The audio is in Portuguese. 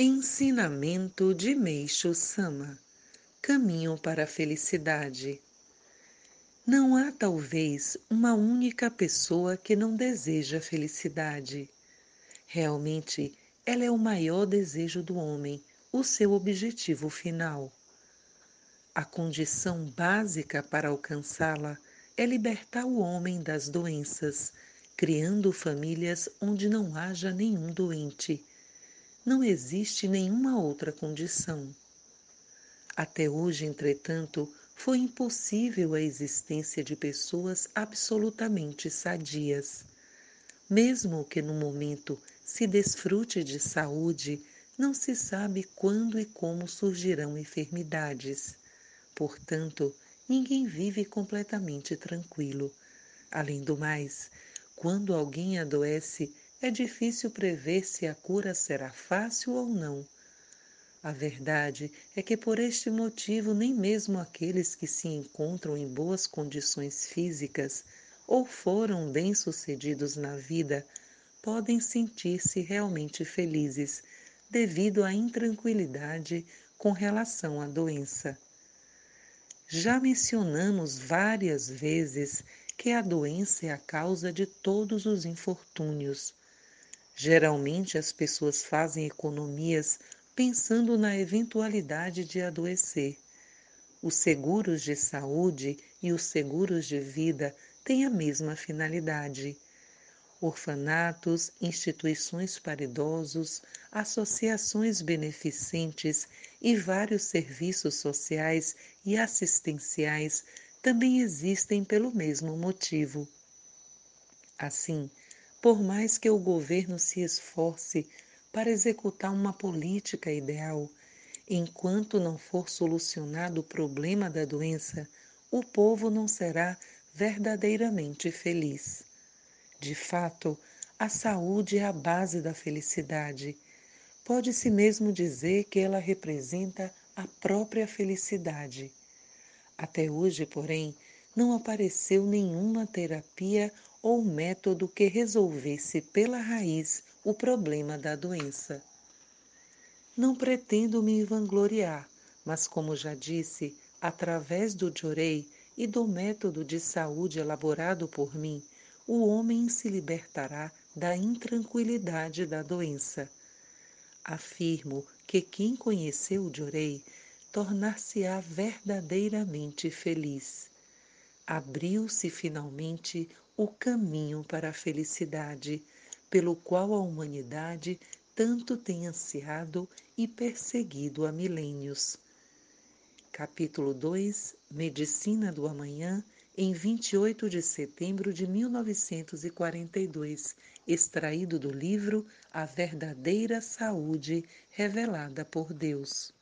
Ensinamento de Meixo Sama Caminho para a Felicidade Não há talvez uma única pessoa que não deseja felicidade. Realmente, ela é o maior desejo do homem, o seu objetivo final. A condição básica para alcançá-la é libertar o homem das doenças, criando famílias onde não haja nenhum doente. Não existe nenhuma outra condição. Até hoje, entretanto, foi impossível a existência de pessoas absolutamente sadias. Mesmo que no momento se desfrute de saúde, não se sabe quando e como surgirão enfermidades. Portanto, ninguém vive completamente tranquilo. Além do mais, quando alguém adoece, é difícil prever se a cura será fácil ou não. A verdade é que por este motivo nem mesmo aqueles que se encontram em boas condições físicas ou foram bem-sucedidos na vida podem sentir-se realmente felizes devido à intranquilidade com relação à doença. Já mencionamos várias vezes que a doença é a causa de todos os infortúnios. Geralmente as pessoas fazem economias pensando na eventualidade de adoecer. Os seguros de saúde e os seguros de vida têm a mesma finalidade orfanatos, instituições para idosos, associações beneficentes e vários serviços sociais e assistenciais também existem pelo mesmo motivo. Assim, por mais que o governo se esforce para executar uma política ideal, enquanto não for solucionado o problema da doença, o povo não será verdadeiramente feliz. De fato, a saúde é a base da felicidade. Pode-se mesmo dizer que ela representa a própria felicidade. Até hoje, porém, não apareceu nenhuma terapia ou método que resolvesse pela raiz o problema da doença. Não pretendo me vangloriar, mas como já disse, através do Jorei e do método de saúde elaborado por mim, o homem se libertará da intranquilidade da doença. Afirmo que quem conheceu o Jorei tornar-se-á verdadeiramente feliz. Abriu-se finalmente o caminho para a felicidade, pelo qual a humanidade tanto tem ansiado e perseguido há milênios. Capítulo 2 Medicina do Amanhã em 28 de setembro de 1942, extraído do livro A Verdadeira Saúde Revelada por Deus.